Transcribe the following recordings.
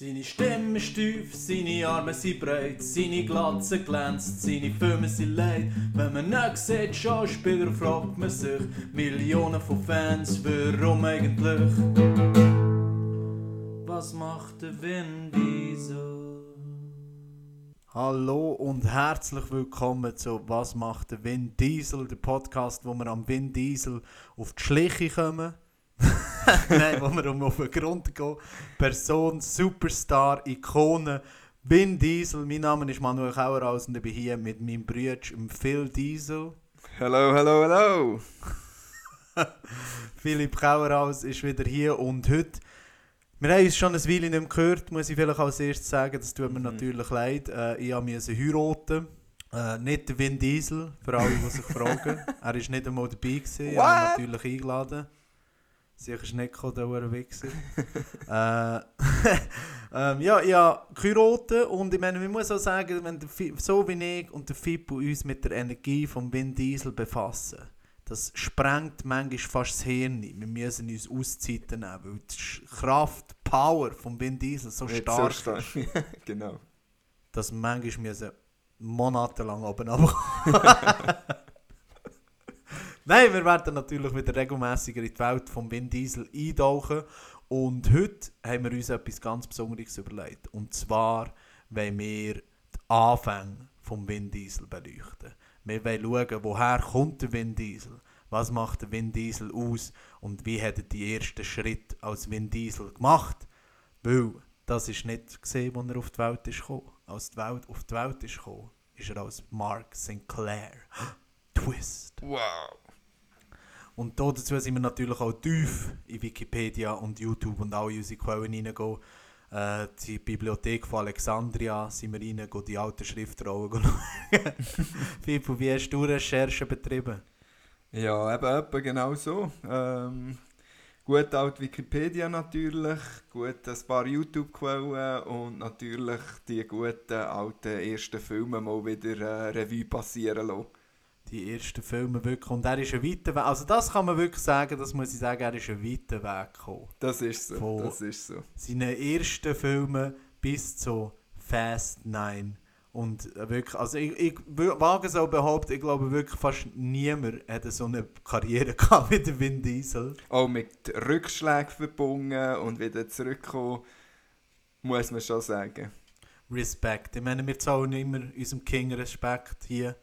Seine Stimme ist tief, seine Arme sind breit, seine Glatze glänzt, seine Filme sind leid. Wenn man nicht sieht, Schauspieler, fragt man sich, Millionen von Fans, warum eigentlich? Was macht der Vin Diesel? Hallo und herzlich willkommen zu Was macht der Vin Diesel, der Podcast, wo wir am Vin Diesel auf die Schliche kommen. Nein, wo wir um auf den Grund gehen. Person, Superstar, Ikone, Vin Diesel. Mein Name ist Manuel Kauerhaus und ich bin hier mit meinem Bruder Phil Diesel. Hallo, hallo, hallo. Philipp Kauerhaus ist wieder hier und heute wir haben uns schon ein Weile nicht mehr gehört, muss ich vielleicht als erstes sagen. Das tut mir mhm. natürlich leid. Äh, ich musste heiraten. Äh, nicht der Vin Diesel, für alle, die sich fragen. Er war nicht einmal dabei. Gewesen. Ich habe ihn natürlich eingeladen. Sicher ist nicht gekommen, der Wichser. äh, ähm, ja, habe geheiratet und ich meine, man muss auch sagen, wenn der, so wie ich und der Fippo uns mit der Energie von Vin Diesel befassen, das sprengt manchmal fast das Hirn. Wir müssen uns Auszeiten nehmen, weil die Kraft, die Power von Vin Diesel so Nicht stark, so stark. ist. genau. Dass wir manchmal müssen monatelang oben runterkommen. Nein, wir werden natürlich wieder regelmäßiger in die Welt von Vin Diesel eintauchen. Und heute haben wir uns etwas ganz Besonderes überlegt. Und zwar wollen wir die Anfänge vom Vin Diesel beleuchten. Wir wollen schauen, woher kommt der Vin Diesel? Was macht der Vin Diesel aus? Und wie hat er die ersten Schritte als Vin Diesel gemacht? Weil das ist nicht gesehen, als er auf die Welt ist gekommen. Als die Welt auf die Welt ist gekommen, ist er als Mark Sinclair. Twist. Wow. Und dazu sind wir natürlich auch tief in Wikipedia und YouTube und alle unsere Quellen reingehen. Äh, die Bibliothek von Alexandria sind wir rein, die alten Schriftrollen schauen. Fifu, wie hast du Recherchen betrieben? Ja, eben etwa genau so. Ähm, gut alt Wikipedia natürlich, gut ein paar YouTube-Quellen und natürlich die guten alten ersten Filme mal wieder äh, Revue passieren lassen die ersten Filme wirklich. Und er ist ein weiter Weg. Also das kann man wirklich sagen, das muss ich sagen, er ist ein weiter Weg gekommen. Das ist so. Von das ist so. Seinen ersten Filmen bis zu Fast Nine. Und wirklich, also ich, ich wage so behaupten, ich glaube wirklich fast niemand hätte so eine Karriere gehabt wie der Vin Diesel. Auch mit Rückschlägen verbunden und wieder zurückkommen, muss man schon sagen. Respekt. Ich meine, wir zahlen immer unserem King Respekt hier.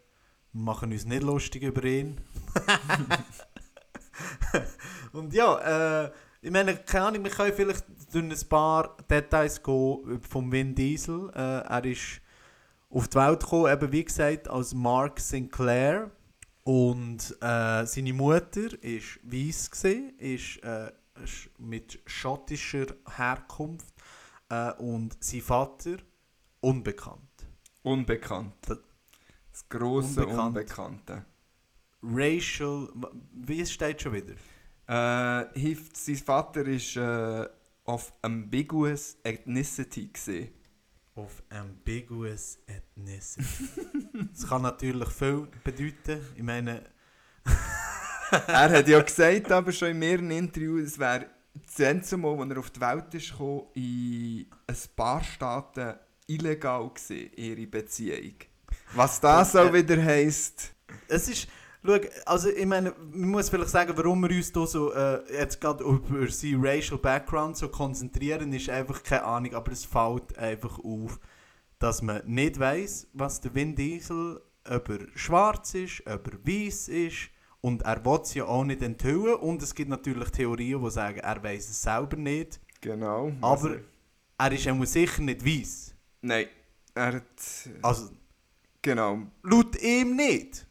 Wir machen uns nicht lustig über ihn. und ja, äh, ich meine, keine Ahnung, wir können vielleicht durch ein paar Details gehen vom Vin Diesel. Äh, er ist auf die Welt gekommen, eben wie gesagt, als Mark Sinclair. Und äh, seine Mutter war weiß, gewesen, ist, äh, mit schottischer Herkunft äh, und sein Vater unbekannt. Unbekannt. Das große Unbekannt. Unbekannte. Racial. Wie steht schon wieder? Äh, sein Vater ist äh, of ambiguous ethnicity gesehen. Of ambiguous ethnicity. das kann natürlich viel bedeuten. Ich meine. er hat ja gesagt, aber schon in mehreren Interviews, es wäre das letzte Mal, als er auf die Welt ist gekommen, in ein paar Staaten illegal gesehen, ihre Beziehung. Was das auch wieder heisst. Es ist. Schau, also ich meine, man muss vielleicht sagen, warum wir uns hier so äh, jetzt gerade über seinen Racial Background so konzentrieren, ist einfach keine Ahnung, aber es fällt einfach auf, dass man nicht weiß, was der Vin Diesel, ob er schwarz ist, ob er weiß ist und er will es ja auch nicht enthüllen und es gibt natürlich Theorien, die sagen, er weiß es selber nicht. Genau. Aber er ist ja sicher nicht weiß. Nein, er hat... Also, Genau. Laut ihm nicht.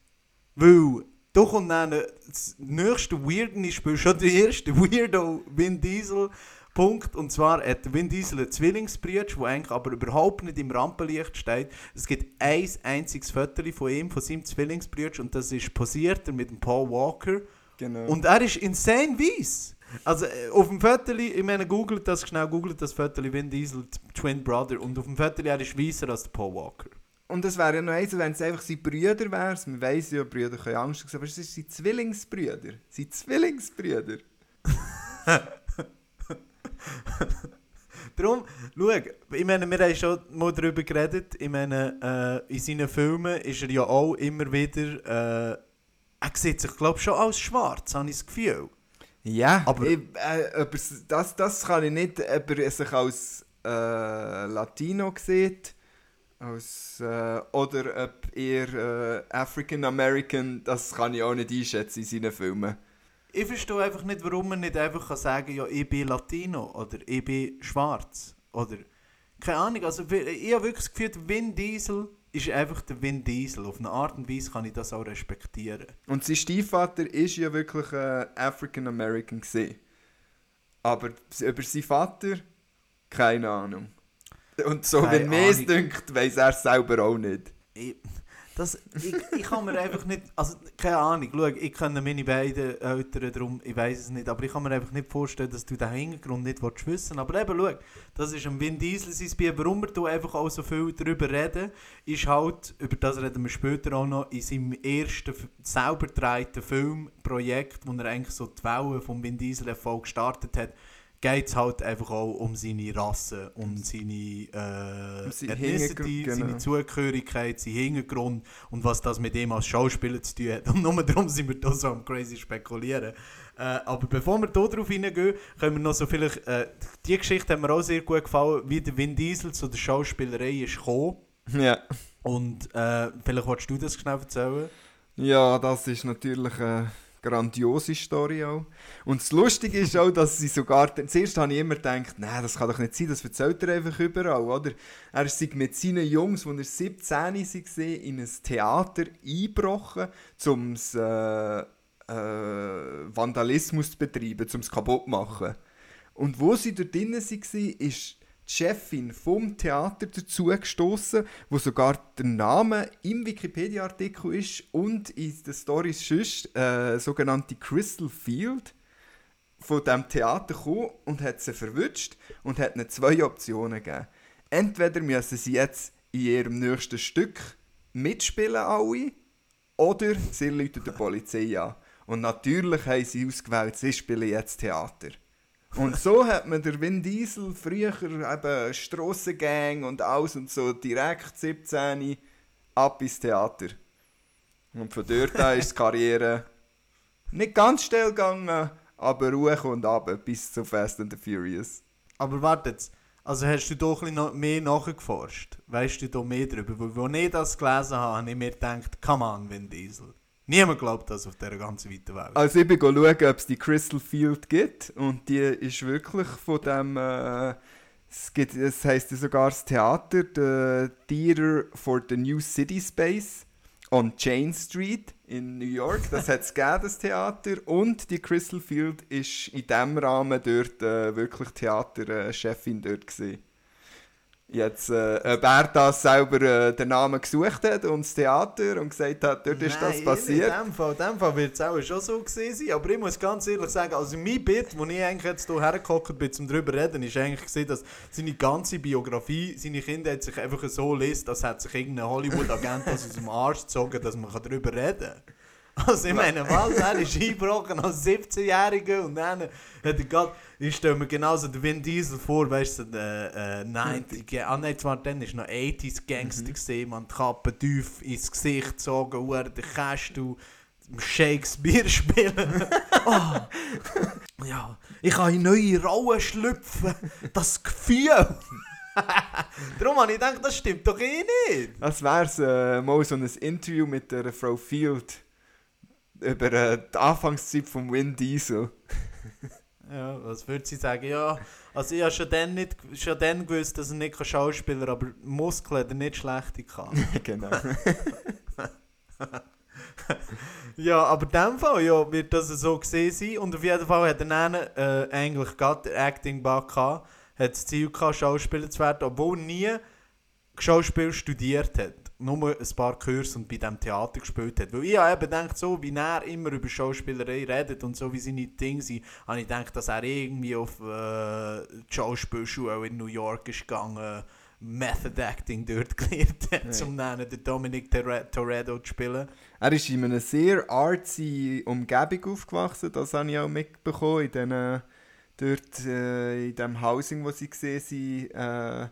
Weil da kommt dann das nächste Weirdnis, spielt schon der erste Weirdo Vin Diesel. Punkt. Und zwar hat Vin Diesel einen Zwillingsbruder, der eigentlich aber überhaupt nicht im Rampenlicht steht. Es gibt ein einziges Foto von ihm, von seinem Zwillingsbruder, und das ist posiert mit dem Paul Walker. Genau. Und er ist insane weiss. Also äh, auf dem Foto, ich meine, googelt das schnell, googelt das Foto Vin Diesel, Twin Brother, und auf dem Foto er ist weißer als der Paul Walker. Und es wäre ja noch eins, wenn es einfach seine Brüder wären. Man weiss ja, Brüder können Angst haben, aber es ist seine Zwillingsbrüder. Seine Zwillingsbrüder. Darum, schau, ich meine, wir haben schon mal darüber geredet, ich meine, äh, in seinen Filmen ist er ja auch immer wieder, äh, er sieht sich, glaube ich, schon als schwarz, habe ich das Gefühl. Ja, Aber- ich, äh, das, das kann ich nicht, ob er sich als äh, Latino sieht als, äh, oder ob er äh, African American, das kann ich auch nicht einschätzen in seinen Filmen. Ich verstehe einfach nicht, warum man nicht einfach kann sagen ja, ich bin Latino oder ich bin schwarz. Oder keine Ahnung. Also, ich habe wirklich das Gefühl, Vin Diesel ist einfach der Vin Diesel. Auf eine Art und Weise kann ich das auch respektieren. Und sein Stiefvater ist ja wirklich äh, African American gesehen. Aber über seinen Vater keine Ahnung. Und so Keine wenn mir es dünkt, weiß er selber auch nicht. Ich, das, ich, ich kann mir einfach nicht, also keine Ahnung, schau, ich kenne meine beiden Eltern, darum, ich weiß es nicht, aber ich kann mir einfach nicht vorstellen, dass du den Hintergrund nicht willst wissen. Aber eben, schau, das ist ein Vin Diesel sein Bier, warum wir einfach auch so viel darüber reden, ist halt, über das reden wir später auch noch, in seinem ersten selber gedrehten Filmprojekt, wo er eigentlich so die Welle vom Vin Diesel Erfolg gestartet hat, geht es halt einfach auch um seine Rasse, um seine äh, Um seinen Ethnicity, Hintergrund, seine genau. Zugehörigkeit, sein Hintergrund und was das mit ihm als Schauspieler zu tun hat. Und nur darum sind wir da so am crazy spekulieren. Äh, aber bevor wir hier drauf hineingehen, können wir noch so vielleicht... Äh, die Geschichte hat mir auch sehr gut gefallen, wie der Vin Diesel zu der Schauspielerei ist gekommen. Ja. Und äh, vielleicht willst du das schnell erzählen? Ja, das ist natürlich eine grandiose Story auch. Und das Lustige ist auch, dass sie sogar... Zuerst habe ich immer gedacht, nein, das kann doch nicht sein, das erzählt er einfach überall, oder? Er ist mit seinen Jungs, als er 17 war, in ein Theater eingebrochen, um äh, äh, Vandalismus zu betreiben, um es kaputt zu machen. Und wo sie dort drinnen waren, ist die Chefin vom Theater dazu gestoßen, wo sogar der Name im Wikipedia-Artikel ist und in der Story sonst äh, sogenannte Crystal Field von dem Theater gekommen und hat sie verwünscht und hat ihnen zwei Optionen gegeben. Entweder müssen sie jetzt in ihrem nächsten Stück mitspielen alle oder sie rufen die Polizei an. Und natürlich haben sie ausgewählt, sie spielen jetzt Theater. Und so hat man der Vin Diesel früher eben Strassengang und alles und so direkt 17 ab ins Theater. Und von dort an ist die Karriere nicht ganz schnell gegangen, aber hoch und ab bis zu Fast and the Furious. Aber warte. Also hast du doch ein bisschen noch mehr nachgeforscht? Weißt du da mehr darüber? Weil, als ich das gelesen habe, habe ich mir gedacht, come on, Vin Diesel. Niemand glaubt das auf dieser ganzen weiten Welt. Also ich bin schauen, ob es die Crystal Field gibt und die ist wirklich von dem, äh, es, gibt, es heisst sogar das Theater, the Theater for the New City Space on Chain Street in New York. Das hat es gegeben, das Theater und die Crystal Field ist in diesem Rahmen dort äh, wirklich Theaterchefin dort gewesen. Jetzt, äh, ob er das selber äh, den Namen gesucht hat und das Theater und gesagt hat, dort ist das passiert. In dem Fall, in dem Fall wird es auch schon so gewesen sein. Aber ich muss ganz ehrlich sagen, also mein Bit, wo ich eigentlich jetzt hier hergehockt bin, um darüber zu reden, ist eigentlich gesehen, dass seine ganze Biografie, seine Kinder hat sich einfach so liest, als hätte sich irgendein Hollywood-Agent aus dem Arsch gezogen, dass man darüber reden kann. Also ich meine, was, er ist eingebrochen als 17-Jähriger und dann hat er gerade, ich stelle mir genauso den Vin Diesel vor, weißt du, der äh, 90, ah nein, zwar dann ist noch 80s Gangster gesehen, man Kappe tief ins Gesicht gezogen, uhr den Kästu, Shakespeare spielen. oh. Ja, ich kann in neue Rollen schlüpfen, das Gefühl. Darum habe ich gedacht, das stimmt doch eh nicht. Das wäre äh, mal so ein Interview mit der Frau Field über äh, die Anfangszeit von Vin Diesel. Ja, was würde sie sagen? Ja, also ich habe schon dann, nicht, schon dann gewusst, dass er nicht Schauspieler aber Muskeln hat er nicht schlecht kann. genau. ja, aber in dem Fall ja, wird das so gesehen sein. Und auf jeden Fall hat er dann äh, eigentlich gerade den Acting-Bug gehabt, hat das Ziel gehabt, Schauspieler zu werden, obwohl er nie Schauspiel studiert hat. Nur ein paar Kurse und bei diesem Theater gespielt hat. Weil ich habe eben gedacht, so wie er immer über Schauspielerei redet und so wie seine Dinge sind, habe ich gedacht, dass er irgendwie auf äh, die Schauspielschule in New York ist gegangen, Method Acting dort gelernt hat, Hey. um dann den Dominic Tor- Toretto zu spielen. Er ist in einer sehr artsy Umgebung aufgewachsen, das habe ich auch mitbekommen in diesen dort äh, in dem Housing, wo sie gesehen sind, äh,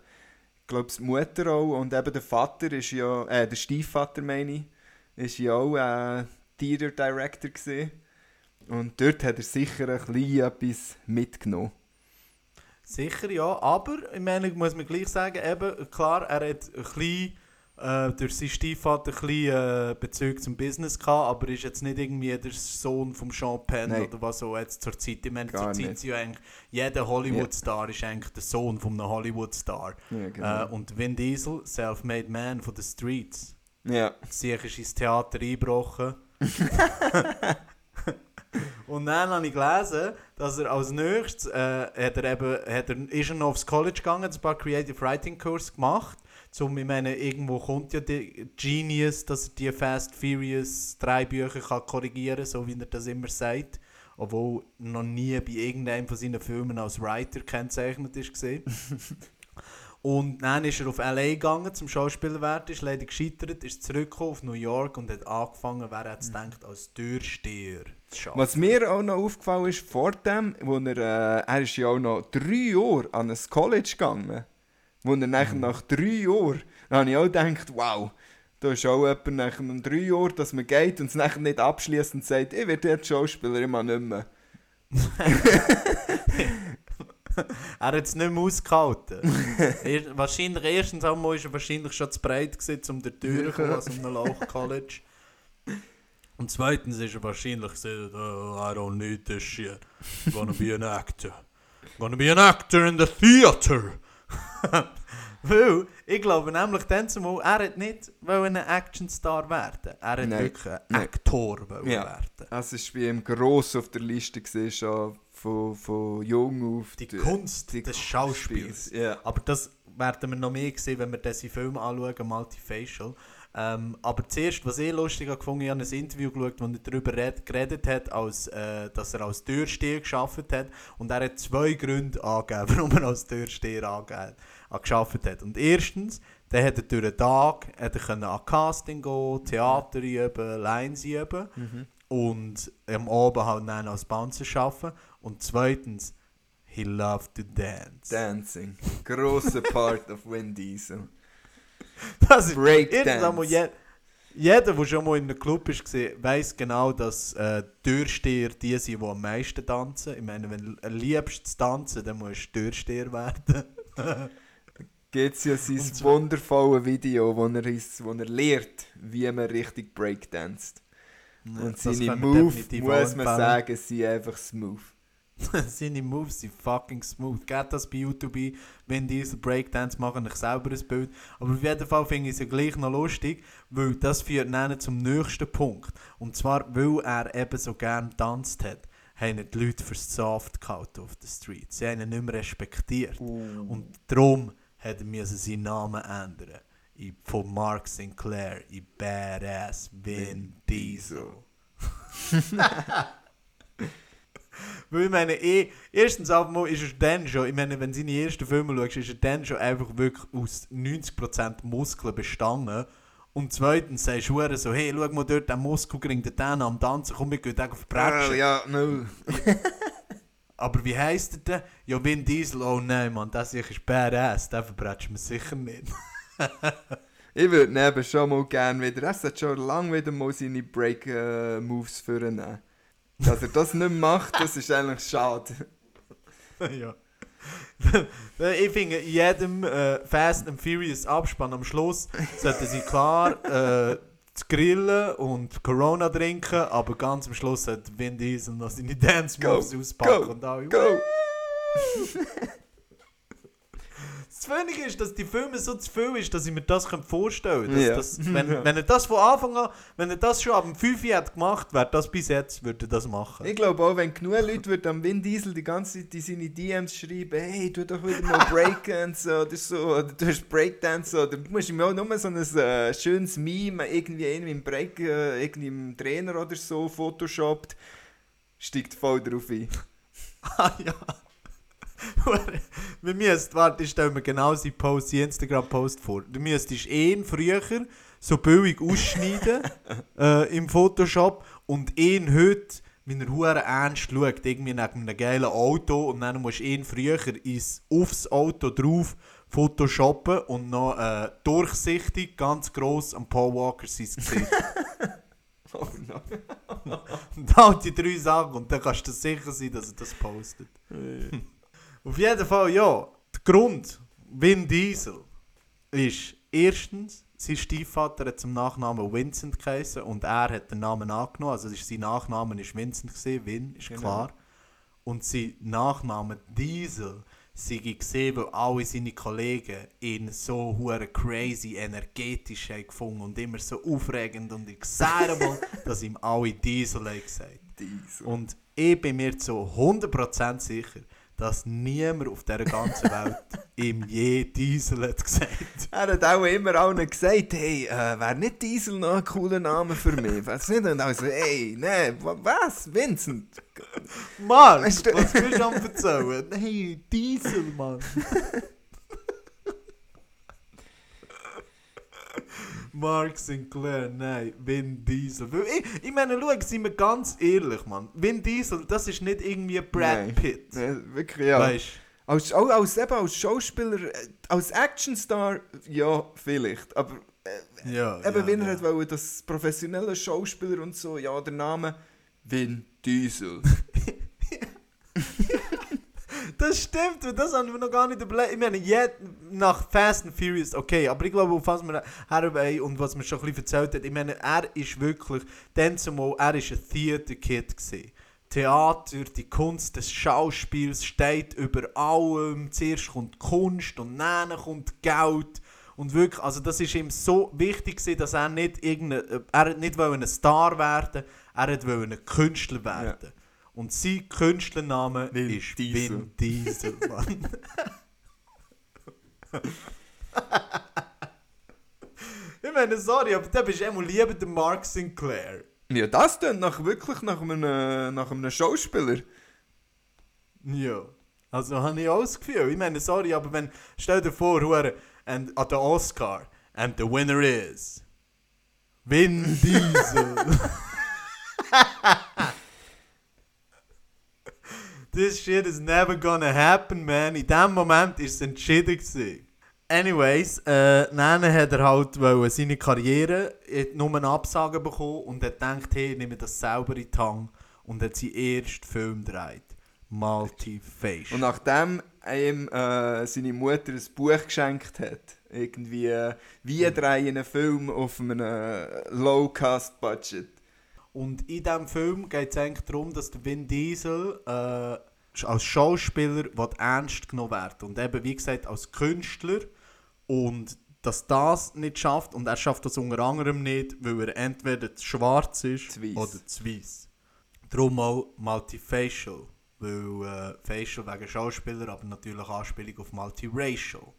glaube die Mutter auch. Und eben der Vater ist ja, äh, der Stiefvater meine ich, ist ja auch äh, Theater Director gesehen und dort hat er sicher ein bisschen etwas mitgenommen. Sicher ja, aber ich meine, muss man gleich sagen, eben, klar, er hat ein bisschen äh, durch seinen Stiefvater ein bisschen äh, Bezug zum Business gehabt, aber ist jetzt nicht irgendwie der Sohn von Sean Penn Nein. oder was so jetzt zur Zeit. Ich meine, Gar zur Zeit sind ja eigentlich, jeder Hollywood-Star ist eigentlich der Sohn von einem Hollywood-Star. Ja, genau. Äh, und Vin Diesel, self-made man von den Streets. ja. Sicher ist ins Theater eingebrochen. und dann habe ich gelesen, dass er als nächstes äh, hat er eben, hat er, ist er noch aufs College gegangen, hat ein paar Creative Writing Kurs gemacht. Zum, ich meine, irgendwo kommt ja der Genius, dass er die Fast Furious drei Bücher kann korrigieren kann, so wie er das immer sagt. Obwohl noch nie bei irgendeinem von seinen Filmen als Writer kennzeichnet ist. Und dann ist er auf L.A. gegangen zum Schauspieler werden, ist leider gescheitert, ist zurückgekommen auf New York und hat angefangen, wer hätte es gedacht, als Türsteher zu arbeiten. Was mir auch noch aufgefallen ist, vor dem, wo er, äh, er ist ja auch noch drei Jahre an ein College gegangen, wo er nachher nach drei Jahren, da habe ich auch gedacht, wow, da ist auch jemand nach einem drei Jahren, dass man geht und es nachher nicht abschließt und sagt, ich werde jetzt Schauspieler, mache nicht mehr. Er hat es nicht mehr ausgehalten. er, wahrscheinlich, erstens einmal war er wahrscheinlich schon zu breit, gewesen, um der Tür zu kommen, aus einem Lauch-College. Und zweitens ist er wahrscheinlich gesagt, oh, I don't need this shit. I'm gonna be an actor. I'm gonna be an actor in the theater. Weil, ich glaube nämlich dann zumal, er hat nicht ein Actionstar werden. Er hat Nein. wirklich ein. Aktor Ja. werden. Das war bei ihm gross auf der Liste, gewesen, schon von, von jung auf. Die Kunst die des Schauspiels. Ja. Aber das werden wir noch mehr sehen, wenn wir diesen Film anschauen, Multifacial. Ähm, aber zuerst, was ich lustig habe gefunden, ich habe ein Interview geschaut, wo er darüber red, geredet hat, als, äh, dass er als Türsteher geschafft hat. Und er hat zwei Gründe angegeben, warum er als Türsteher angegeben, geschafft hat. Und erstens, dann hat er durch den Tag hat er können an Casting gehen, Theater üben, Lines üben. Mhm. Und am Abend halt dann als Bouncer arbeiten. Und zweitens, he loved to dance. Dancing. Grosser Part of Vin Diesel. Das ist Breakdance. je, jeder, der schon mal in einem Club ist, weiß genau, dass äh, Türsteher die sind, die am meisten tanzen. Ich meine, wenn du liebst zu tanzen, dann musst du Türsteher werden. Gibt es ja sein so- wundervolles Video, wo er, ist, wo er lehrt, wie man richtig breakdanced. Und seine Moves, muss man sagen, sind einfach smooth. Seine Moves sind fucking smooth. Geht das bei YouTube ein, wenn diese Breakdance machen, ich selber ein Bild. Aber auf jeden Fall finde ich es ja gleich noch lustig, weil das führt dann zum nächsten Punkt. Und zwar, weil er eben so gern tanzt hat, haben die Leute für soft gehalten auf der Street. Sie haben ihn nicht mehr respektiert. Und darum hat er seinen Namen ändern. In, von Mark Sinclair in Badass Vin Diesel. Weil ich meine, eh, erstens einmal ist er dann schon, ich meine, wenn du seine ersten Filme schaust, ist er dann schon einfach wirklich aus 90% Muskeln bestanden. Und zweitens sagst du so, hey, schau mal dort, den Muskelring, der den am Tanzen, komm, wir gehen auf Bretschen. Ah, ja, no. Aber wie heisst er denn? Ja, Vin Diesel, oh nein, Mann, das ist badass, den verbrechen wir sicher nicht. Ich würde neben schon mal gerne wieder, er sollte schon lange wieder mal seine Break-Moves vornehmen. Dass er das nicht macht, das ist eigentlich schade. ja. ich finde, in jedem äh, Fast and Furious Abspann am Schluss sollten sie klar äh, grillen und Corona trinken, aber ganz am Schluss sollte Vin Diesel noch seine Dance Moves auspacken go, und alle. Go! Das Schwierige ist, dass die Filme so zu viel ist, dass ich mir das vorstellen kann. Dass, Ja. wenn, wenn er das von Anfang an, wenn er das schon ab dem 5 Jahr hat gemacht, wäre das bis jetzt, würde er das machen. Ich glaube auch, wenn genug Leute würden am Vin Diesel die ganze Zeit in seine DMs schreiben, hey, tu doch wieder mal Breakdance oder so, oder du hast Breakdance, oder du musst ihm auch nur so ein äh, schönes Meme, irgendwie einem im Break, äh, irgendwie im Trainer oder so, photoshoppt, steigt voll drauf ein. Ah ja. Wir müssen, warte, ich stelle mir genau seinen Post, seinen Instagram-Post vor. Du müsstest ihn früher so billig ausschneiden äh, im Photoshop und ihn heute wie er hure ernst schaut, irgendwie neben einem geilen Auto und dann musst du ihn früher ins, aufs Auto drauf photoshoppen und noch äh, durchsichtig, ganz gross am Paul Walker sein Gesicht. Oh no. und halt die drei Sachen und dann kannst du sicher sein, dass er das postet. Auf jeden Fall, ja, der Grund, Vin Diesel, ist erstens, sein Stiefvater hat zum Nachnamen Vincent geheißen und er hat den Namen angenommen. Also ist sein Nachname ist Vincent gewesen, Vin, ist Genau. klar. Und sein Nachname Diesel sei gesehen, weil alle seine Kollegen ihn so hure crazy, energetisch haben gefunden und immer so aufregend und excited, dass ihm alle Diesel haben gesagt. Diesel. Und ich bin mir zu 100% sicher, dass niemand auf dieser ganzen Welt ihm je Diesel hat gesagt. Er hat auch immer allen gesagt, hey, äh, wäre nicht Diesel noch ein cooler Name für mich? Weißt du nicht? Und also, ey, ne, wa- was? Vincent? Mann, Weißt du- was willst du am erzählen? Hey, Diesel, Mann. Mark Sinclair, nein, Vin Diesel. Ich, ich meine, schau, sind wir ganz ehrlich, Mann. Vin Diesel, das ist nicht irgendwie Brad Nein. Pitt. Ne, wirklich, ja. Weißt Als, auch als, eben als Schauspieler, äh, als Actionstar, ja, vielleicht. Aber du? Ja. eben, ja, wenn er ja. wollte, das professionelle Schauspieler und so, ja, der Name Vin Diesel. Das stimmt, das haben wir noch gar nicht überlegt. Ich meine, jetzt nach Fast and Furious, okay, aber ich glaube, auf was wir herwollen und was mir schon ein bisschen erzählt hat, ich meine, er ist wirklich, dann zumal, er ist ein Theater-Kid gewesen. Theater, die Kunst des Schauspiels steht über allem. Zuerst kommt Kunst und dann kommt Geld. Und wirklich, also das ist ihm so wichtig gewesen, dass er nicht irgendein, er hat nicht ein Star werden, er wollte ein Künstler werden. Und sein Künstlername Vin ist Diesel. Vin Diesel, Mann. ich meine, sorry, aber da bist du immer lieber der Mark Sinclair. ja, das klingt nach, wirklich nach einem, nach einem Schauspieler. Ja. Also habe ich auch das Gefühl. Ich meine, sorry, aber wenn, stell dir vor, hure, an den Oscar, and the winner is Vin Diesel. This shit is never gonna happen, man. In dem Moment ist es entschieden gewesen. Anyways, äh, dann hat er halt seine Karriere nur eine Absage bekommen und hat gedacht, hey, ich nehme das selber in die Hand und hat seinen ersten Film gedreht. Multifacial. Und nachdem ihm äh, seine Mutter ein Buch geschenkt hat, irgendwie äh, wie drei einen Film auf einem äh, Low-Cost-Budget. Und in diesem Film geht es eigentlich darum, dass der Vin Diesel äh, als Schauspieler ernst genommen wird. Und eben, wie gesagt, als Künstler. Und dass das nicht schafft, und er schafft das unter anderem nicht, weil er entweder zu schwarz ist Zu oder zu weiß. Darum auch Multifacial. Weil äh, Facial wegen Schauspieler, aber natürlich Anspielung auf Multiracial.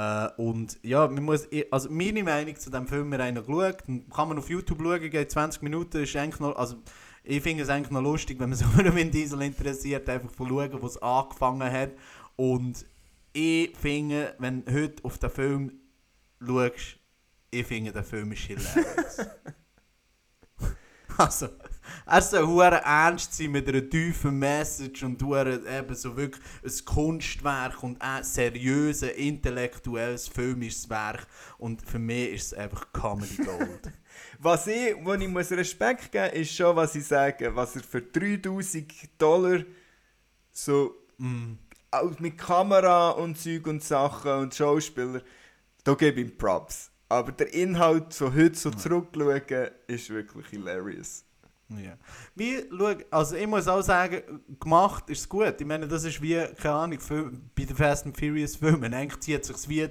Äh, und ja, man muss, also meine Meinung zu dem Film, wir haben ihn geschaut, kann man auf YouTube schauen, geht 20 Minuten, ist eigentlich noch, also ich finde es eigentlich noch lustig, wenn man sich für Vin Diesel interessiert, einfach von schauen, wo es angefangen hat. Und ich finde, wenn du heute auf den Film schaust, ich finde, der Film ist hilarious. also, er soll hure ernst sein mit einer tiefen Message und hure eben so wirklich ein Kunstwerk und ein seriöses, intellektuelles, filmisches Werk. Und für mich ist es einfach Comedy Gold. Was ich, wo ich muss Respekt geben ist schon, was ich sage, was er für 3000 Dollar so mm. auch mit Kamera und Zeug und Sachen und Schauspieler, da gebe ich ihm Props. Aber der Inhalt so heute so zurückschauen, ist wirklich hilarious. Ja. Wie, schau, also ich muss auch sagen, gemacht ist gut. Ich meine, das ist wie, keine Ahnung, bei den Fast and Furious Filmen. Eigentlich zieht sich wie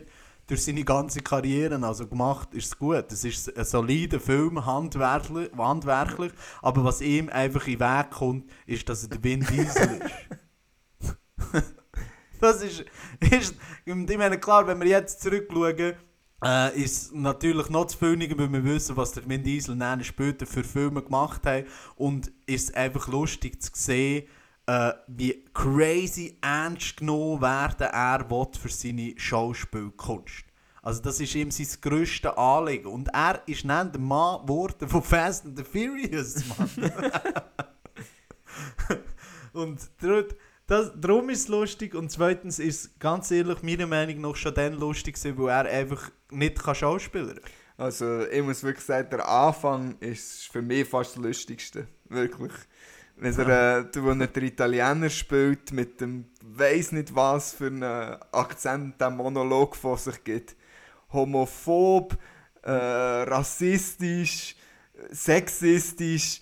durch seine ganze Karriere. Also gemacht ist es gut. Es ist ein solider Film, handwerklich, handwerklich. Aber was ihm einfach in den Weg kommt, ist, dass er der Vin Diesel ist. das ist, ist, ich meine, klar, wenn wir jetzt zurückschauen, äh, ist natürlich noch zu viel, weil wir wissen, was der Vin Diesel dann später für Filme gemacht hat. Und ist einfach lustig zu sehen, äh, wie crazy ernst genommen werden er will für seine Schauspielkunst. Also das ist ihm sein grösstes Anliegen. Und er ist dann der Mann geworden von Fast and the Furious, Mann. und dort, das, darum ist es lustig und zweitens ist es ganz ehrlich meiner Meinung nach schon dann lustig weil er einfach nicht kann schauspielern kann. Also ich muss wirklich sagen, der Anfang ist für mich fast das Lustigste. Wirklich. Wenn er, äh, wo er den Italiener spielt, mit dem weiss nicht was für einen Akzent der Monolog von sich gibt. Homophob, äh, rassistisch, sexistisch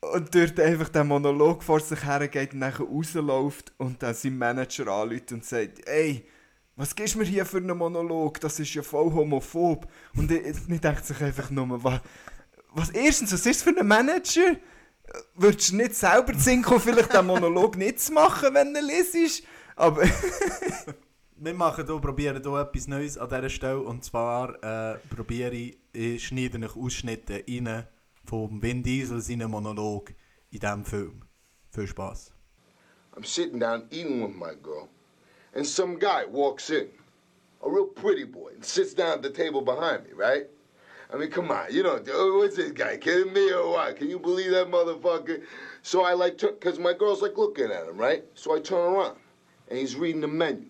und dort einfach der Monolog vor sich hergeht und dann rausläuft und dann sein Manager anruft und sagt, ey, was gibst du mir hier für einen Monolog? Das ist ja voll homophob. Und ich, ich denke sich einfach nur, was, was erstens, was ist für ein Manager? Würdest du nicht selber zinken, vielleicht den Monolog nicht zu machen, wenn du liest? Aber... Wir machen hier, probieren hier etwas Neues an dieser Stelle. Und zwar äh, probiere ich, ich schneide ich Ausschnitte rein Vin Diesel Monolog in diesem Film. Viel Spaß. I'm sitting down eating with my girl, and some guy walks in, a real pretty boy, and sits down at the table behind me, right? I mean, come on, you don't. Oh, what's this guy kidding me or what? Can you believe that motherfucker? So I like, because my girl's like looking at him, right? So I turn around, and he's reading the menu.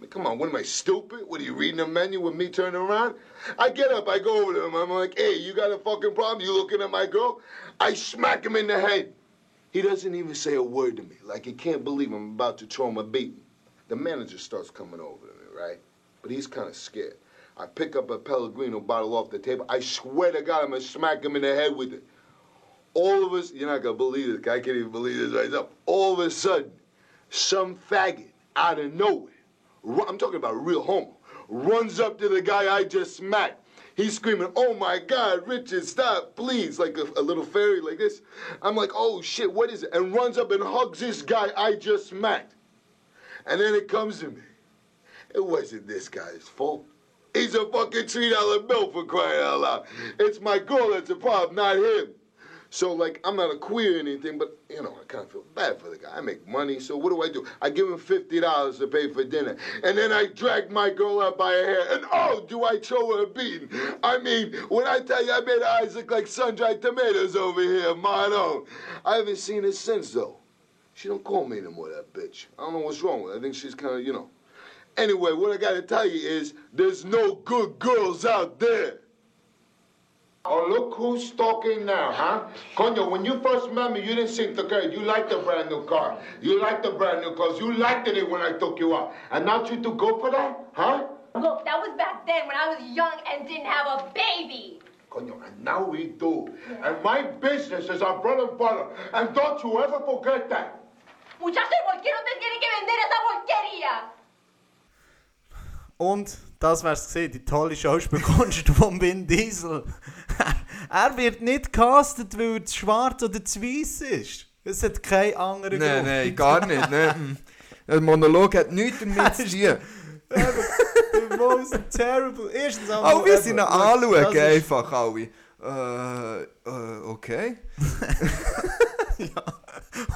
I mean, come on, what am I stupid? What are you reading the menu with me turning around? I get up, I go over to him, I'm like, hey, you got a fucking problem? You looking at my girl? I smack him in the head. He doesn't even say a word to me, like he can't believe I'm about to throw him a beating. The manager starts coming over to me, right? But he's kind of scared. I pick up a Pellegrino bottle off the table. I swear to God, I'm gonna smack him in the head with it. All of us, you're not gonna believe this. I can't even believe this right now. All of a sudden, some faggot out of nowhere I'm talking about real homo, runs up to the guy I just smacked. He's screaming, Oh my God, Richard, stop, please, like a, a, little fairy like this. I'm like, Oh shit, what is it? And runs up and hugs this guy I just smacked. And then it comes to me. It wasn't this guy's fault. He's a fucking $3 bill for crying out loud. It's my girl that's the problem, not him. So, like, I'm not a queer or anything, but, you know, I kind of feel bad for the guy. I make money, so what do I do? I give him $50 to pay for dinner. And then I drag my girl out by her hair, and oh, do I throw her a beating. I mean, when I tell you I made her eyes look like sun-dried tomatoes over here, My own. I haven't seen her since, though. She don't call me anymore, that bitch. I don't know what's wrong with her. I think she's kind of, you know. Anyway, what I gotta tell you is, there's no good girls out there. Oh, look who's talking now, huh? Coño, when you first met me, you didn't seem to care. You liked the brand new car. You liked the brand new cars. You liked it when I took you out. And now you to go for that, huh? Look, that was back then when I was young and didn't have a baby. Coño, and now we do. Yeah. And my business is our bread and butter. And don't you ever forget that. Muchacho, ¿por qué no te tiene que vender esa porquería? Und das wär's gesehen, die tolle Schauspielkunst von Vin Diesel. Er wird nicht castet, weil es schwarz oder zu weiß ist. Es hat keinen anderen Grund. Nein, nein, gar nicht. Ne? Der Monolog hat nichts damit zu tun. the most terrible. Erstens einmal. Auch wie sie ihn anschauen, einfach alle. Äh, äh, okay. ja.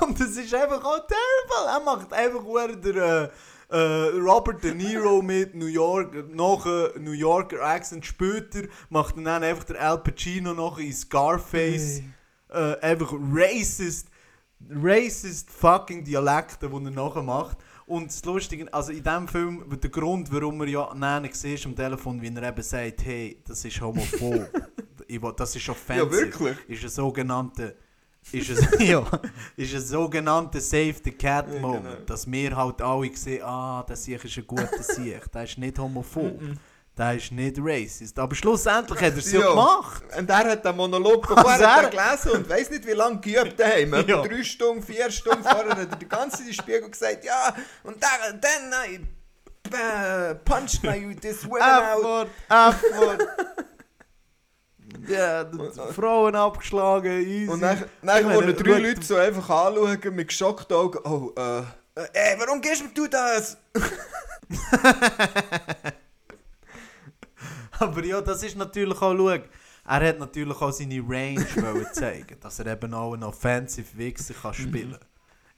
Und das ist einfach auch terrible. Er macht einfach nur der. Äh, äh, Robert De Niro mit New York, noch ein New Yorker Accent später, macht dann einfach der Al Pacino noch in Scarface. Hey. Äh, einfach racist, racist fucking Dialekte, die er nachher macht. Und das Lustige, also in diesem Film, der Grund, warum er ja nennen siehst am Telefon, wie er eben sagt, hey, das ist homophob, das ist offensive, ja, wirklich? ist ein sogenannter ist es, ja, ist ein sogenannter Save the Cat Moment, ja, genau. dass wir halt alle sehen, ah, der Sieg ist ein guter Sieg, der ist nicht homophob. Der ist nicht racist. Aber schlussendlich hat er es ja, ja gemacht. Und er hat den Monolog bekommen, also er gelesen und weiss nicht, wie lange geübt haben. Ja. Drei Stunden, vier Stunden vorher hat er die ganze Zeit Spiegel gesagt, ja, und dann, dann I uh, punched my this woman out. F-Wort, Ja, Frauen abgeschlagen, easy. Und dann, dann wurden drei Leute so einfach anschauen mit geschockten Augen. Oh, äh, äh, warum gehst du das? Aber ja, das ist natürlich auch, schau, er hat natürlich auch seine Range zeigen, dass er eben auch einen Offensive Wichser kann spielen kann.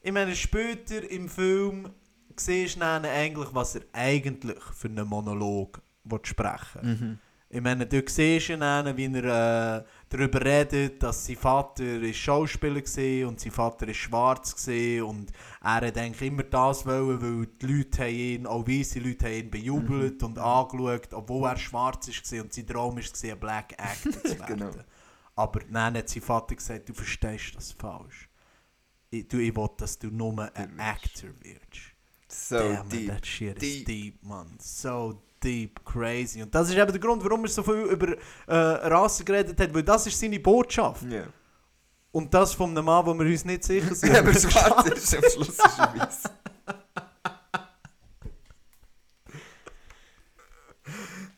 Ich meine, später im Film siehst du eigentlich, was er eigentlich für einen Monolog sprechen will. Mhm. Ich meine, du siehst ihn, wie er äh, darüber redet, dass sein Vater ist Schauspieler war und sein Vater ist schwarz war und er hat eigentlich immer das wollen, weil die Leute haben ihn, auch weisse Leute haben ihn bejubelt und angeschaut, obwohl er schwarz war und sein Traum war, ein Black Actor zu werden. Genau. Aber dann hat sein Vater gesagt, du verstehst das falsch. Ich, du, ich will, dass du nur ein Actor wirst. So Damn, deep. that shit is deep. deep, man. So deep, crazy. Und das ist eben der Grund, warum er so viel über äh, Rassen geredet hat, weil das ist seine Botschaft. Ja. Und das von einem Mann, wo wir uns nicht sicher sind. Aber ob er schwarz ist am Schluss ist er weiss.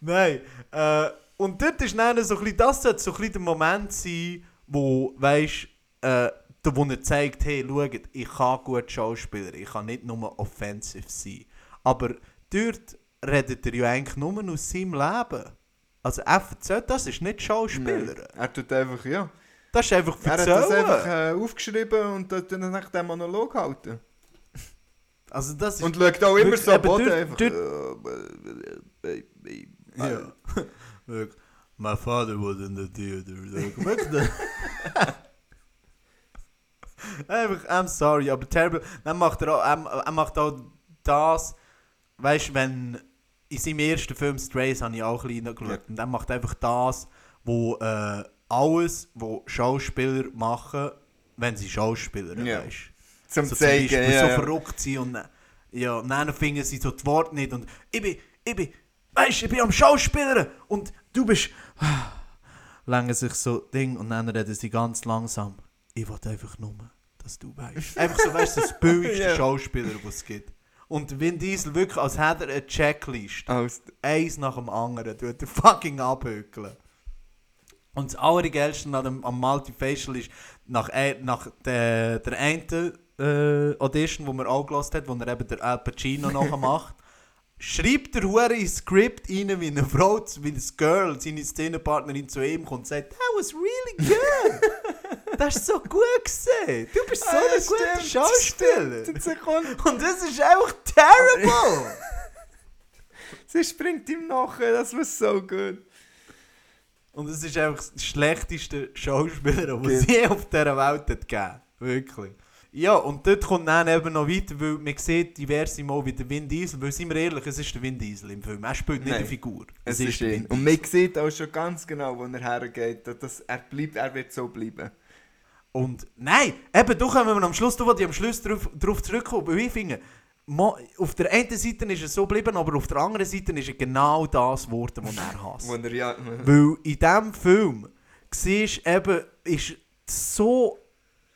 Nein. Äh, und dort ist dann so ein bisschen, das sollte so ein bisschen der Moment sein, wo, weißt äh, wo er zeigt, hey, schaut, ich kann gut Schauspieler, ich kann nicht nur offensive sein. Aber dort redet er ja eigentlich nur aus seinem Leben. Also FZ, das ist nicht Schauspieler. Er tut einfach, ja. Das ist einfach Er hat das erzählen. einfach äh, aufgeschrieben und tut dann nach dem Monolog halten. Also das ist... Und schaut auch immer so am eben Boden dort- einfach. äh, äh, äh, Ja. Look, my father was in the theater. Look. Einfach, I'm sorry, aber terrible. Dann macht er auch, er, er macht auch das, weißt du, wenn in seinem ersten Film Strays habe ich auch ein bisschen geschaut. Ja. Und er macht einfach das, wo äh, alles, wo Schauspieler machen, wenn sie Schauspieler Ja. weißt Zum so zeigen, zum Beispiel ja. so verrückt sind und dann- ja, und dann finden sie so die Worte nicht und ich bin, ich bin, weißt, ich bin am Schauspielern und du bist, lange sich so Ding und dann reden sie ganz langsam. Ich will einfach nur, dass du weißt. Einfach so, weißt du, das billigste. Schauspieler, was es gibt. Und Vin Diesel wirklich, als hätte er eine Checklist Als, eins nach dem anderen tut er fucking abhökeln. Und das Allergeilste an dem, am Multifacial ist, nach, ein- nach der, der einen äh, Audition, wo man auch gelassen hat, wo er eben der Al Pacino noch macht, schreibt der Hure ins Skript rein, wie eine Frau, wie ein Girl, seine Szenenpartnerin zu ihm kommt und sagt, that was really good. das ist so gut gesehen. Du bist so Ah, ein ja, guter stimmt, Schauspieler. stimmt. Sekunde. Und das ist einfach terrible. Sie springt ihm nachher, das war so gut. Und es ist einfach das schlechteste Schauspieler, Gibt. es je auf dieser Welt hat gegeben Wirklich. Ja, und dort kommt dann eben noch weiter, weil man sieht diverse Mal wie der Vin Diesel, weil sind wir ehrlich, es ist der Vin Diesel im Film. Er spielt nicht Nein, eine Figur. Es ist ihn. Und man sieht auch schon ganz genau, wo er hergeht, dass er bleibt, er wird so bleiben. Und nein, eben, da kommen wir am Schluss, da wollte ich am Schluss darauf, darauf zurückkommen, weil ich finde, auf der einen Seite ist er so geblieben, aber auf der anderen Seite ist er genau das geworden, was er hasst. Weil in diesem Film siehst du eben, ist so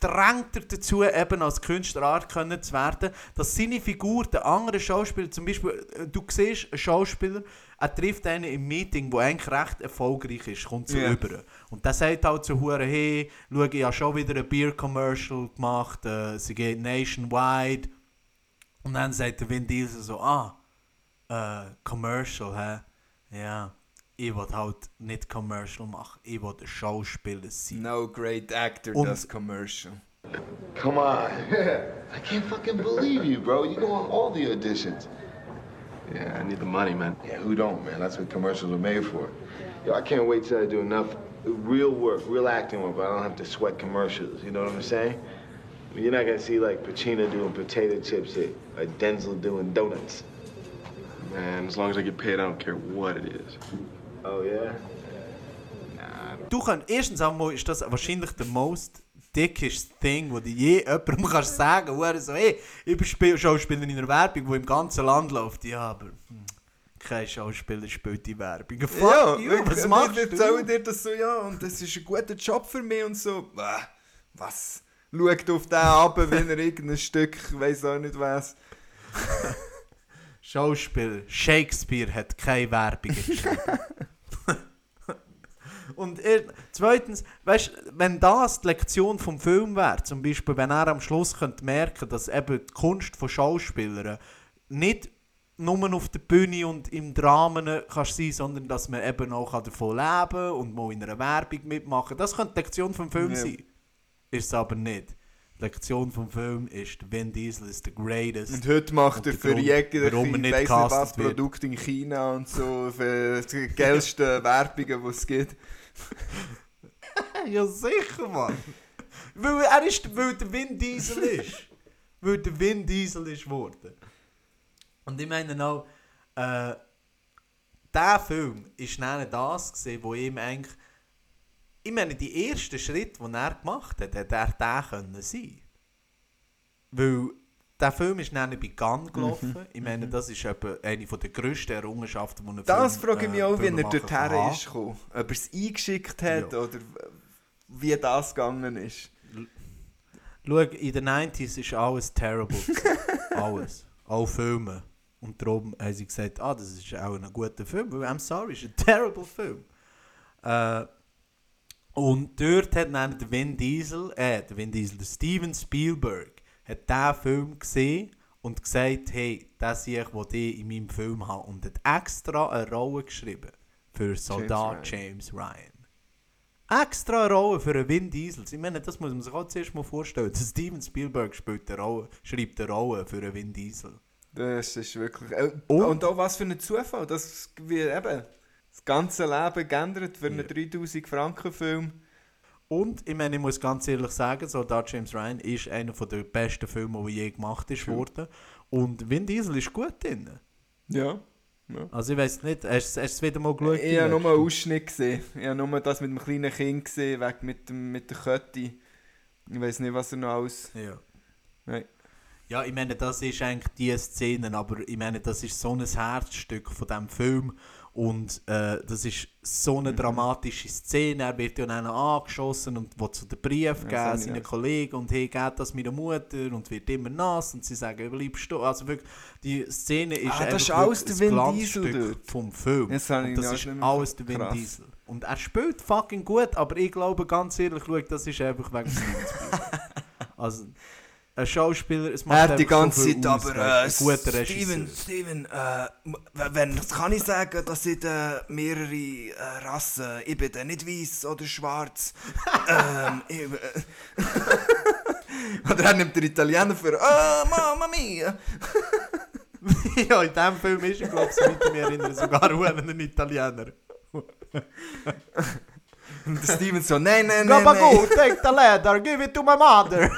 drängt er dazu, eben als Künstlerart können zu werden, dass seine Figur den anderen Schauspieler, zum Beispiel, äh, du siehst einen Schauspieler, er trifft einen im Meeting, der eigentlich recht erfolgreich ist, kommt zu Ja. über. Und der sagt halt zu Hure, hey, schau, ich habe schon wieder ein Beer-Commercial gemacht, äh, sie geht nationwide. Und dann sagt der Vin Diesel so, ah, äh, Commercial, hä? Ja, ich will halt nicht Commercial machen, ich will ein Schauspieler sein. No great actor Und- does commercial. Come on. I can't fucking believe you, bro. You go on all the auditions. Yeah, I need the money, man. Yeah, who don't, man? That's what commercials are made for. Yo, I can't wait till I do enough real work, real acting work, but I don't have to sweat commercials. You know what I'm saying? I mean, you're not gonna see like Pacino doing potato chips or, or Denzel doing donuts. Man, as long as I get paid, I don't care what it is. Oh yeah. Du kannst, erstens einmal ist das wahrscheinlich der most dickest thing, wo du je jemandem kannst sagen kannst. So, hey, ich bin Spiel Schauspieler in einer Werbung, die im ganzen Land läuft. Ja, aber hm, kein Schauspieler spielt die Werbung. Fuck you, wirklich, was machst ich du? erzähle dir das so, ja, und das ist ein guter Job für mich und so. Äh, was? Schaut auf den ab, wenn er irgendein Stück, weiß auch nicht was. Schauspieler, Shakespeare hat keine Werbung geschrieben. Und er, zweitens, weißt, wenn das die Lektion vom Film wäre, zum Beispiel, wenn er am Schluss könnte merken, dass eben die Kunst von Schauspielern nicht nur auf der Bühne und im Dramen kannst sein, sondern dass man eben auch davon leben kann und mal in einer Werbung mitmachen. Das könnte die Lektion vom Film Ja. sein. Ist es aber nicht. Lektion vom Film ist, Vin Diesel ist the greatest. Und heute macht Und er für jegliche, nicht weiss nicht was. Produkt in China und so, für die geilsten Werbungen, die es gibt. ja, sicher, Mann. weil er ist, weil der Vin Diesel ist. weil der Vin Diesel ist geworden. Und ich meine auch, äh, der Film ist dann das gewesen, wo ihm eigentlich, ich meine, die ersten Schritte, die er gemacht hat, hätte er der können sein. Weil der Film ist dann bei Cannes gelaufen. Ich meine, das ist eine der grössten Errungenschaften, die ein Das Film, frage ich äh, mich auch, wie er dorthin ist gekommen. Ob er es eingeschickt hat Ja. oder wie das gegangen ist. Schau, in den 90s ist alles terrible. alles. Auch Filme. Und darum haben sie gesagt, ah, das ist auch ein guter Film. Weil, I'm sorry, es ist ein terrible Film. Äh, und dort hat dann der Vin Diesel, äh, der Vin Diesel, der Steven Spielberg, hat diesen Film gesehen und gesagt, hey, das sehe ich, was ich in meinem Film habe. Und hat extra eine Rolle geschrieben für Soldat James Ryan. Extra eine Rolle für einen Vin Diesel. Ich meine, das muss man sich auch zuerst mal vorstellen. Der Steven Spielberg spielt eine Rolle, schreibt eine Rolle für einen Vin Diesel. Das ist wirklich... Äh, Und- und, auch was für ein Zufall, dass wie eben das ganze Leben geändert für einen Ja. 3000 Franken Film. Und ich meine, ich muss ganz ehrlich sagen, Soldat James Ryan ist einer der besten Filme, die je gemacht ist True. worden. Und Vin Diesel ist gut drin. Ja. ja. Also ich weiß nicht, hast, hast du es wieder mal geschaut? Ich habe nur einen Ausschnitt gesehen. Ich habe nur das mit dem kleinen Kind gesehen, weg mit, dem, mit der Kette. Ich weiß nicht, was er noch alles... Ja. Nein. Ja, ich meine, das ist eigentlich die Szene, aber ich meine, das ist so ein Herzstück von diesem Film und äh, das ist so Mhm. eine dramatische Szene. Er wird ja dann angeschossen und will zu den Brief Ja, geben, seinen. Kollegen und hey, geht das meiner Mutter und wird immer nass und sie sagen, bleibst du. Also wirklich, die Szene ist Ah, das einfach ist alles der das Vin Diesel Glanzstück dort. vom Film. Das ist alles der Vin. Diesel. Und er spielt fucking gut, aber ich glaube ganz ehrlich, schau, das ist einfach wegen Spielberg. Also, ein Schauspieler, es macht Er hat die so ganze viel Zeit aus, aber äh, ein guter Regisseur. Steven, Steven, äh, wenn, das kann ich sagen, das sind äh, mehrere äh, Rassen. Ich bin dann nicht weiß oder schwarz. ähm, ich, äh, oder er nimmt den Italiener für «Ah, Mamma mia!» ja, in diesem Film ist er, glaube ich, soweit ich mich erinnere, sogar ein Italiener. Und Steven so «Nein, nein, nein, Gabagool, nein!» take the leather, give it to my mother.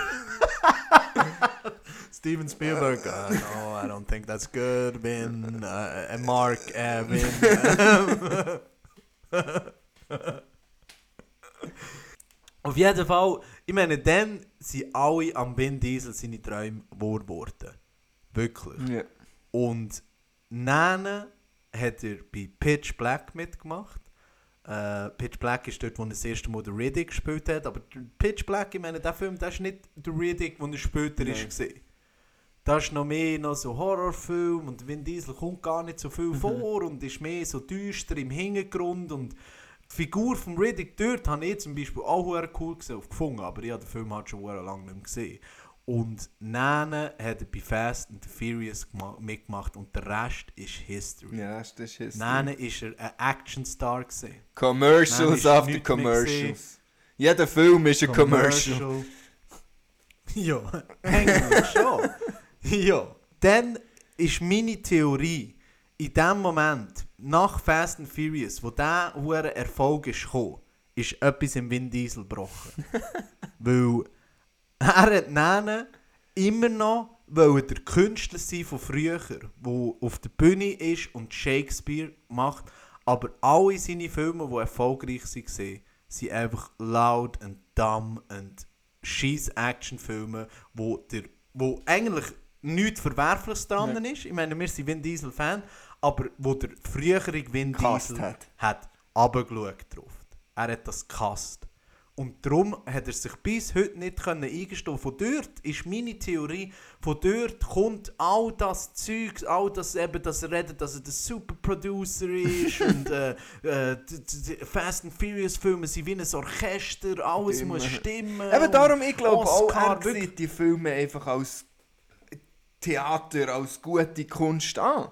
Steven Spielberg, uh, no, I don't think that's good. Vin, uh, Mark, uh. Auf jeden Fall, ich meine, dann sind alle am Vin Diesel seine Träume wahr geworden. Wirklich. Ja. Und dann hat er bei Pitch Black mitgemacht. Äh, Pitch Black ist dort, wo er das erste Mal den Riddick gespielt hat. Aber Pitch Black, ich meine, der Film, das ist nicht der Riddick, den er später Nein. ist gesehen. Das ist noch mehr noch so Horrorfilm und Vin Diesel kommt gar nicht so Mhm. viel vor und ist mehr so düster im Hintergrund und die Figur von Riddick dort habe ich zum Beispiel auch sehr cool gesehen, gefunden, aber ich habe den Film halt schon sehr lange nicht mehr gesehen. Und dann hat er bei Fast and the Furious gema- mitgemacht und der Rest ist History. Ja, das ist History. Dann war er ein Actionstar. gewesen. Commercials after Commercials. Jeder Film ist ein Commercial. ja, eigentlich schon. ja. Dann ist meine Theorie, in dem Moment, nach Fast and Furious, wo dieser hohe Erfolg ist gekommen, ist etwas im Vin Diesel gebrochen. Weil er hat dann immer noch wollte der Künstler sein von früher, der auf der Bühne ist und Shakespeare macht, aber alle seine Filme, die erfolgreich waren, sind einfach laut und dumm und scheiß Actionfilme, wo, der, wo eigentlich nichts Verwerfliches dran ist. Ich meine, wir sind Vin Diesel-Fan, aber wo der frühere Vin Diesel hat. hat runtergeschaut drauf. Er hat das gehasst. Und darum hat er sich bis heute nicht können eingestehen Von dort ist meine Theorie, von dort kommt all das Zeug, all das eben, dass er redet, dass er der Superproducer ist und äh, äh, die, Fast and Furious Filme sind wie ein Orchester, alles Stimmen. muss stimmen. Eben darum, ich glaube auch, er sieht die Filme einfach als Theater, als gute Kunst an.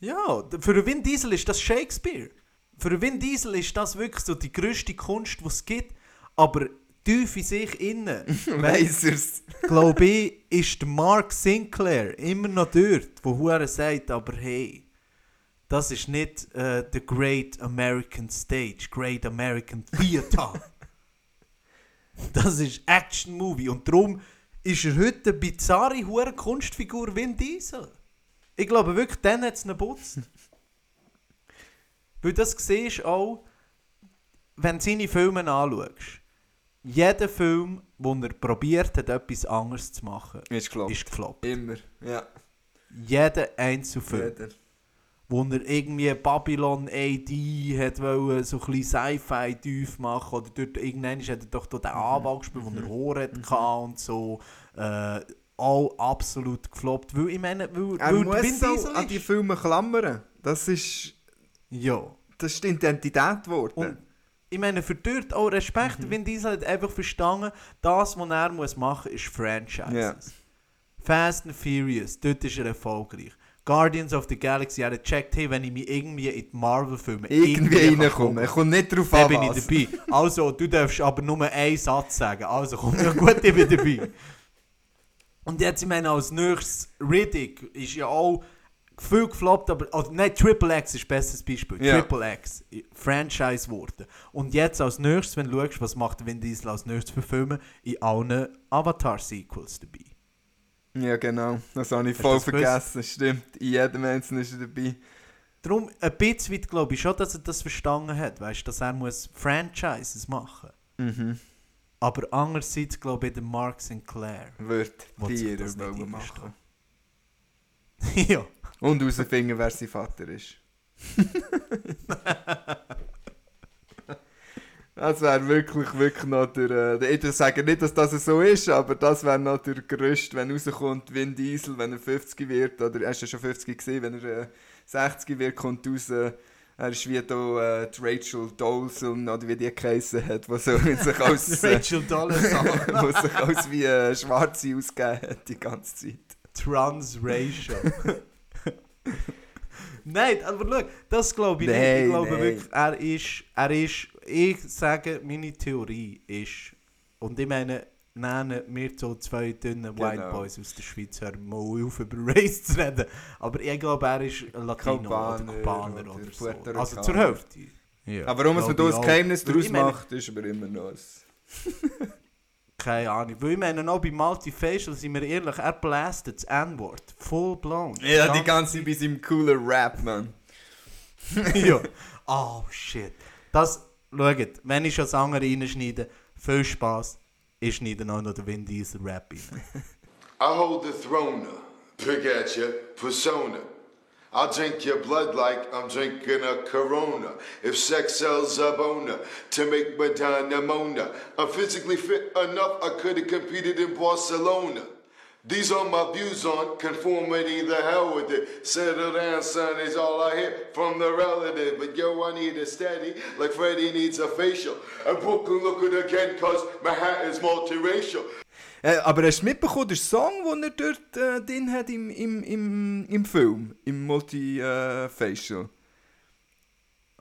Ja, für Vin Diesel ist das Shakespeare. Für Vin Diesel ist das wirklich so die grösste Kunst, die es gibt. Aber tief in sich innen, Weiss er's. glaube ich, ist Mark Sinclair immer noch dort, wo er sagt, aber hey, das ist nicht äh, the Great American Stage, Great American Theater. das ist Action Movie und darum ist er heute eine bizarre hure Kunstfigur Vin Diesel. Ich glaube wirklich, dann hat es ihn geputzt. Weil das siehst auch, wenn du seine Filme anschaust. Jeder Film, wo er probiert hat, etwas anderes zu machen, Ist gefloppt. ist gefloppt. Immer, ja. Jeder einzelne Film. Jeder. Wo er irgendwie Babylon AD hat wollen, so ein Sci-Fi tief machen oder dort irgendwann hat er doch den Mhm. Anwalt gespielt, wo er Horror hatte und so. Äh, all absolut gefloppt. Weil ich meine, weil, Er weil muss so an die. Filme klammern. Das ist, Ja. das ist die Identität geworden. Und ich meine, für dort auch Respekt. Mhm. Vin Diesel hat einfach verstanden, das, was er muss machen muss, ist Franchises. Ja. Fast and Furious, dort ist er erfolgreich. Guardians of the Galaxy, hat gecheckt, hey, wenn ich mich irgendwie in die Marvel-Filme Irgendwie kann reinkommen. Ich komme nicht drauf dann an, bin ich was. dabei. Also, du darfst aber nur einen Satz sagen. Also, komm, ja gut, ich bin dabei. Und jetzt, ich meine, als nächstes, Riddick ist ja auch viel gefloppt, aber, oder, nein, Triple X ist ein besseres Beispiel. Ja. Triple X, Franchise wurde. Und jetzt als nächstes, wenn du schaust, was macht Vin Diesel als nächstes für Filme, in allen Avatar-Sequels dabei. Ja, genau. Das habe ich Hast voll das gewusst? vergessen. Stimmt. In jedem Einzelnen ist er dabei. Darum, ein bisschen weit glaube ich schon, dass er das verstanden hat, weißt, dass er muss Franchises machen Mhm. Aber andererseits glaube ich, der Mark Sinclair. Wird nicht wollen machen. ja. Und herausfinden, wer sein Vater ist. Das wäre wirklich, wirklich noch der. Äh, ich sage nicht, dass das so ist, aber das wäre noch der Gerüst, wenn rauskommt, Vin Diesel, wenn er 50 wird, oder er ist ja schon 50 gesehen, wenn er äh, 60 wird, kommt raus. Er ist wie da äh, die Rachel Dolson, oder wie die geheissen hat, die so sich als, äh, Rachel Dolezal. wo sich als wie äh, Schwarze ausgegeben hat die ganze Zeit. Transracial. Nein, aber schau, das glaube ich nicht. Nein, Ich glaube nein. wirklich, er ist, er ist, ich sage, meine Theorie ist, und ich meine, nennen wir so zwei dünne White Genau. Boys aus der Schweiz, hören mal auf über Race zu reden, aber ich glaube, er ist ein Latino Kubaner oder Kubaner oder oder, so. Puerto Also zur. Hälfte. Ja, Aber warum man glaube da ein. Geheimnis daraus macht, ist aber immer noch ein... Keine Ahnung. Weil ich meine, auch bei Multifacial, sind wir ehrlich, er blastet das N-Wort. Full blown. Ja, die ganze bei seinem coolen Rap, man. ja. Oh shit. Das, schaut, wenn ich schon andere reinschneide, viel Spaß. Ich schneide noch den Diesel Rap rein. I hold the throne, pick at your persona. I'll drink your blood like I'm drinking a Corona. If sex sells a boner to make Madonna Mona, I'm physically fit enough, I could have competed in Barcelona. These are my views on conformity, the hell with it. Settle down, son, is all I hear from the relative. But yo, I need a steady, like Freddie needs a facial. And Brooklyn look it again, cause Manhattan's multiracial. Äh, aber hast du mitbekommen, der Song, den er dort äh, drin hat im, im, im, im Film, im Multi-Facial?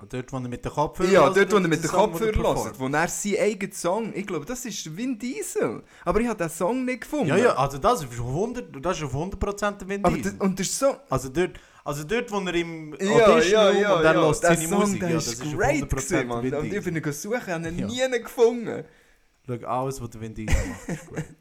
Dort, wo er mit den Kopfhörern ja, dort, wo er mit der den Song, wo er Kopfhörern hört, wo er seinen eigenen Song, ich glaube, das ist Vin Diesel. Aber ich habe den Song nicht gefunden. Ja, ja, also das ist auf 100%, das ist auf 100% der Vin Aber Diesel. das, und das ist so... Also dort, also dort, wo er im Ja, Audition ja, Room ja, und er ja. Der seine Song, Musik, der ja, das ist great 100% gewesen, Mann. Und ich bin gesucht, ich habe ihn Ja. nie gefunden. Schau, alles, was der Vin Diesel macht, ist great.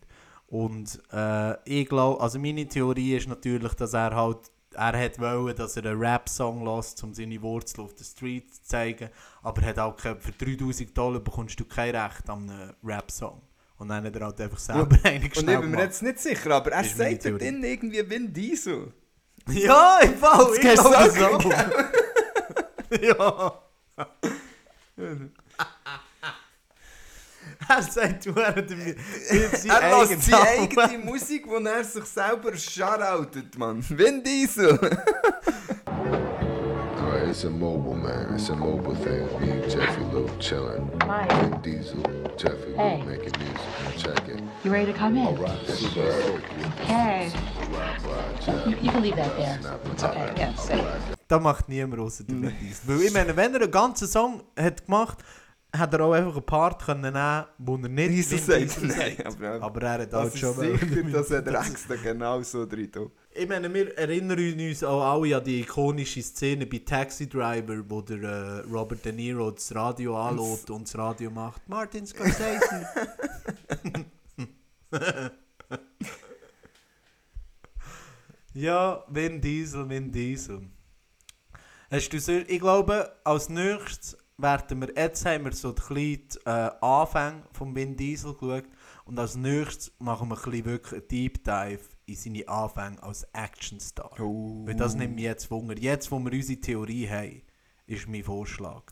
Und äh, ich glaube, also meine Theorie ist natürlich, dass er halt, er hat wollen, dass er einen Rap-Song lässt, um seine Wurzeln auf der Street zu zeigen, aber er hat auch kein, für 3000 Dollar bekommst du kein Recht an einem Rap-Song. Und dann hat er halt einfach selber einen Und ich bin mir jetzt nicht sicher, aber er Ist sagt dort drin irgendwie Vin Diesel. Ja, im Fall, ich glaube auch. ja. er sagt, du er seine lässt seine eigene Musik, wo er sich selber shoutoutet, Mann. Vin Diesel. Alright, it's a mobile, man. It's a mobile thing. Me and Jeffrey Lou chilling. Mike, Vin Diesel, Jeffrey Lou Hey. making music. Check it. you ready to come in? Alright, super. Hey. You, can leave that there. It's okay. Yeah, safe. Da macht niemand der Vin Diesel. Weil ich meine, wenn er einen ganzen Song hat gemacht, hätte er auch einfach einen Part können nehmen wo er nicht Diesel Vin sagt, nein, aber, Aber er hat auch schon sicher, dass er Das- extra genau so drin. Ich meine, wir erinnern uns auch alle an die ikonische Szene bei Taxi Driver, wo der äh, Robert De Niro das Radio anlässt und das Radio macht Martin Scorsese. ja, Vin Diesel, Vin Diesel. Hast du so, ich glaube, als nächstes werden wir, jetzt haben wir so die kleinen äh, Anfänge von Vin Diesel geschaut und als nächstes machen wir ein bisschen wirklich einen Deep Dive in seine Anfänge als Actionstar. Oh. Weil das nimmt mich jetzt Wunder. Jetzt, wo wir unsere Theorie haben, ist mein Vorschlag.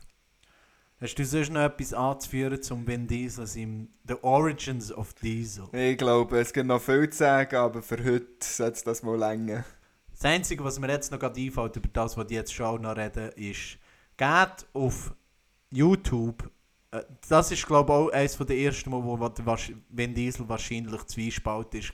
Hast du sonst noch etwas anzuführen zum Vin Diesel, seinem The Origins of Diesel? Ich glaube, es gibt noch viel zu sagen, aber für heute sollte es das mal länger. Das Einzige, was mir jetzt noch einfällt, über das, was ich jetzt schon noch reden, ist, geht auf YouTube. äh, Das ist, glaube ich, auch eines der ersten Mal, wo Vin Diesel wahrscheinlich zwiespalt ist.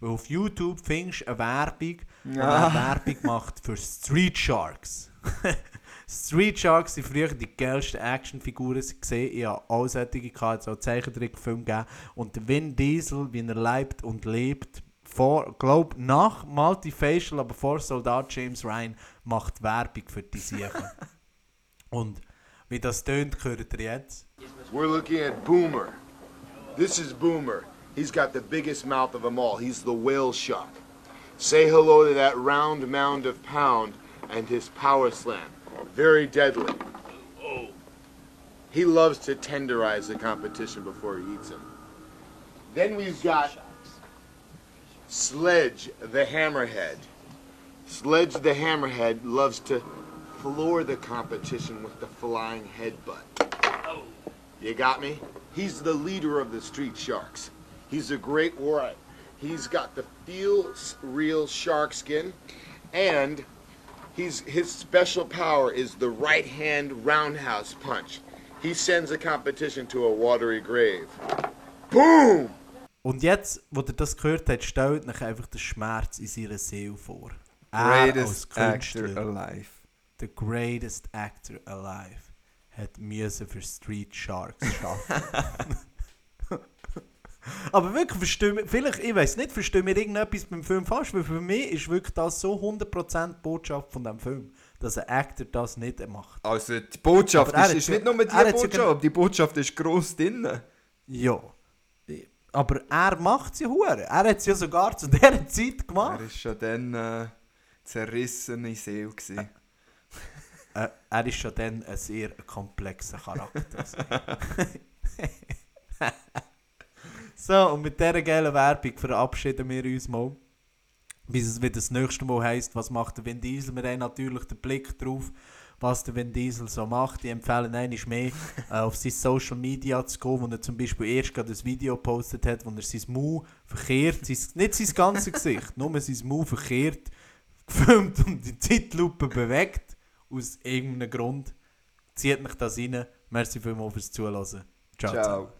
Weil auf YouTube findest du eine Werbung, Ah. eine Werbung macht für Street Sharks. Street Sharks sind früher die geilsten Actionfiguren gesehen. Ich habe auch solche gehabt, auch Zeichentrickfilme gegeben. Und Vin Diesel, wie er lebt und lebt, vor, glaub, nach Multifacial, aber vor Soldat James Ryan, macht Werbung für die Sachen. und wie das tönt, hört ihr jetzt. We're looking at Boomer. This is Boomer. He's got the biggest mouth of them all. He's the whale shark. Say hello to that round mound of pound and his power slam. Very deadly. He loves to tenderize the competition before he eats him. Then we've got Sledge the Hammerhead. Sledge the Hammerhead loves to floor the competition with the flying headbutt. You got me? He's the leader of the Street Sharks. He's a great warrior. He's got the feel real shark skin, and he's his special power is the right hand roundhouse punch. He sends a competition to a watery grave. Boom! Und jetzt, wo ihr das gehört habt, stellt euch einfach den Schmerz in seiner Seele vor. Er Greatest actor alive. The greatest actor alive, hat müssen für Street Sharks arbeiten. Aber wirklich, verstehe vielleicht, ich weiß nicht, verstehe mir irgendetwas beim Film falsch, weil für mich ist wirklich das so 100% Botschaft von dem Film, dass ein Actor das nicht macht. Also die Botschaft ist, ist ja- nicht nur die Botschaft, genau- aber die Botschaft ist gross drin. Ja. Aber er macht sie hure. Er hat sie ja sogar zu dieser Zeit gemacht. Er war schon dann äh, zerrissene Seele. Gewesen. Äh, er ist schon dann ein sehr komplexer Charakter. so, und mit dieser geilen Werbung verabschieden wir uns mal. Bis es wieder das nächste Mal heisst, was macht der Vin Diesel. Wir haben natürlich den Blick drauf, was der Vin Diesel so macht. Ich empfehle einmal mehr, äh, auf sein Social Media zu gehen, wo er zum Beispiel erst gerade ein Video gepostet hat, wo er sein Mau verkehrt, sein, nicht sein ganzes Gesicht, nur sein Mau verkehrt, gefilmt und die Zeitlupe bewegt. Aus irgendeinem Grund. Zieht mich das rein. Merci vielmals fürs Zuhören. Ciao. Ciao.